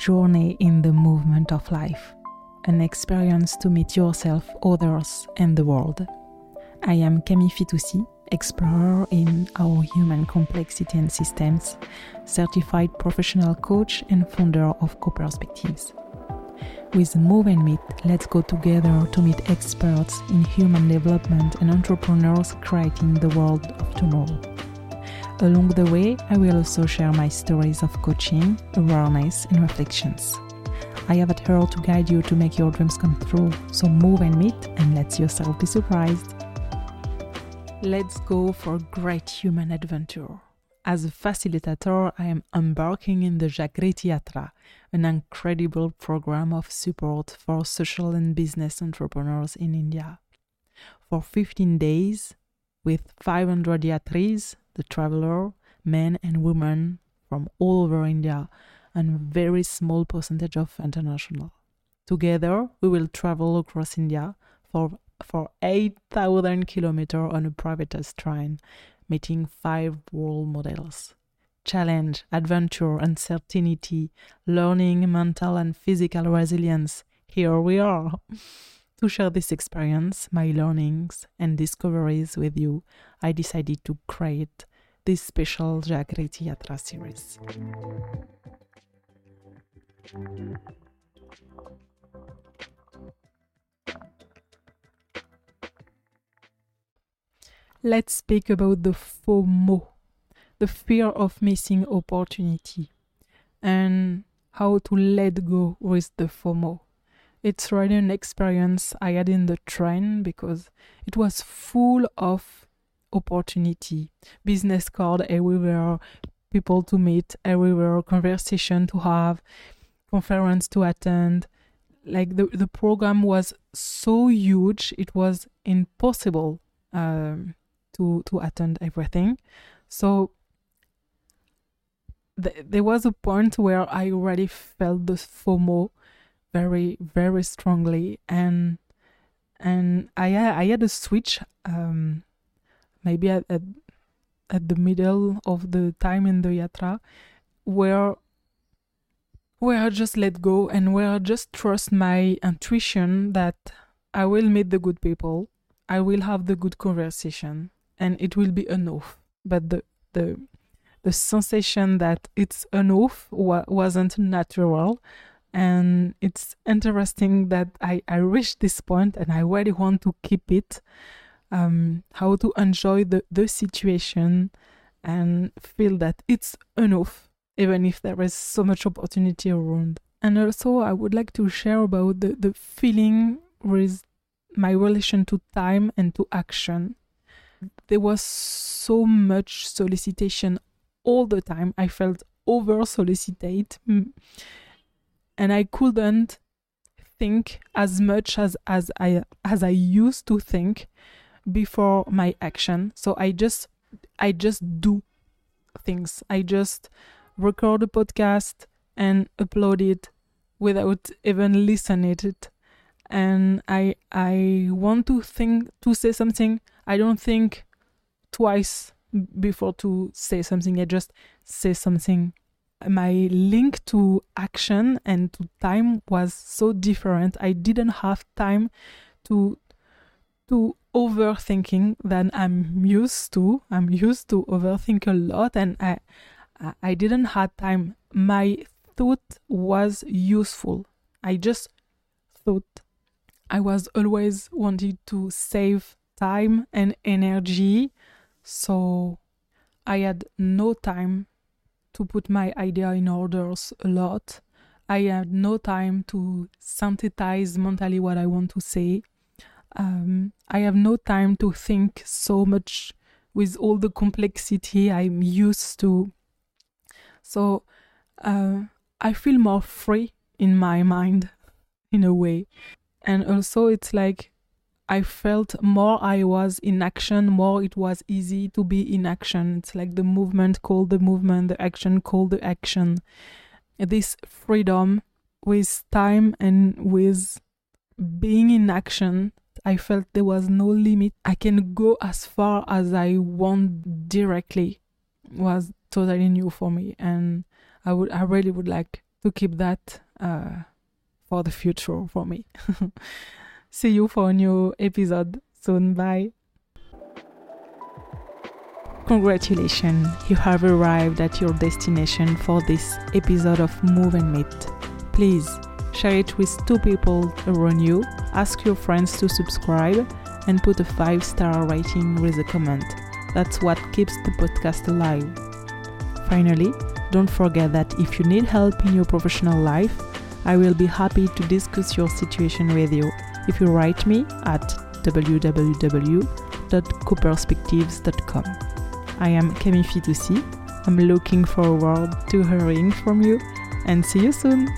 journey in the movement of life, an experience to meet yourself, others, and the world. I am Camille Fitoussi, explorer in our human complexity and systems, certified professional coach, and founder of Co Perspectives. With Move and Meet, let's go together to meet experts in human development and entrepreneurs creating the world of tomorrow. Along the way, I will also share my stories of coaching, awareness, and reflections. I have at heart to guide you to make your dreams come true. So move and meet and let yourself be surprised. Let's go for a great human adventure. As a facilitator, I am embarking in the Jagriti Yatra, an incredible program of support for social and business entrepreneurs in India. For 15 days, with 500 yatris, the traveler, men and women from all over India, and a very small percentage of international. Together, we will travel across India for for 8,000 kilometers on a privatized train, meeting five world models. Challenge, adventure, uncertainty, learning, mental and physical resilience. Here we are. to share this experience, my learnings, and discoveries with you, I decided to create this special Jagriti Yatra series. Let's speak about the FOMO, the fear of missing opportunity, and how to let go with the FOMO. It's really an experience I had in the train because it was full of opportunity, business card everywhere, people to meet everywhere, conversation to have, conference to attend. Like the the program was so huge, it was impossible um, to to attend everything. So th- there was a point where I already felt the FOMO very very strongly, and and I I had a switch um, maybe at, at at the middle of the time in the yatra where where I just let go and where I just trust my intuition that I will meet the good people, I will have the good conversation, and it will be enough. But the the the sensation that it's enough wa- wasn't natural, and it's interesting that I I reached this point and I really want to keep it. Um, how to enjoy the the situation and feel that it's enough even if there is so much opportunity around. And also, I would like to share about the, the feeling with my relation to time and to action. There was so much solicitation all the time. I felt over solicited, and I couldn't think as much as as I as I used to think before my action. So I just I just do things. I just record a podcast and upload it without even listening it. And i i want to think to say something. I don't think twice before to say something. I just say something. My link to action and to time was so different. I didn't have time to to overthinking than i'm used to i'm used to overthink a lot and i I didn't have time. My thought was useful. I just thought I was always wanted to save time and energy, so I had no time to put my idea in orders a lot. I had no time to synthesize mentally what I want to say. Um, I have no time to think so much with all the complexity I'm used to so uh, I feel more free in my mind in a way. And also, it's like I felt more I was in action, more it was easy to be in action. It's like the movement called the movement, the action called the action. This freedom with time and with being in action, I felt there was no limit. I can go as far as I want directly was totally new for me and I would I really would like to keep that uh, for the future for me. See you for a new episode soon. Bye. Congratulations, you have arrived at your destination for this episode of Move and Meet. Please share it with two people around you, ask your friends to subscribe, and put a 5 star rating with a comment. That's what keeps the podcast alive. Finally, don't forget that if you need help in your professional life, I will be happy to discuss your situation with you if you write me at www.coperspectives.com. I am Camille Fitoussi. I'm looking forward to hearing from you and see you soon.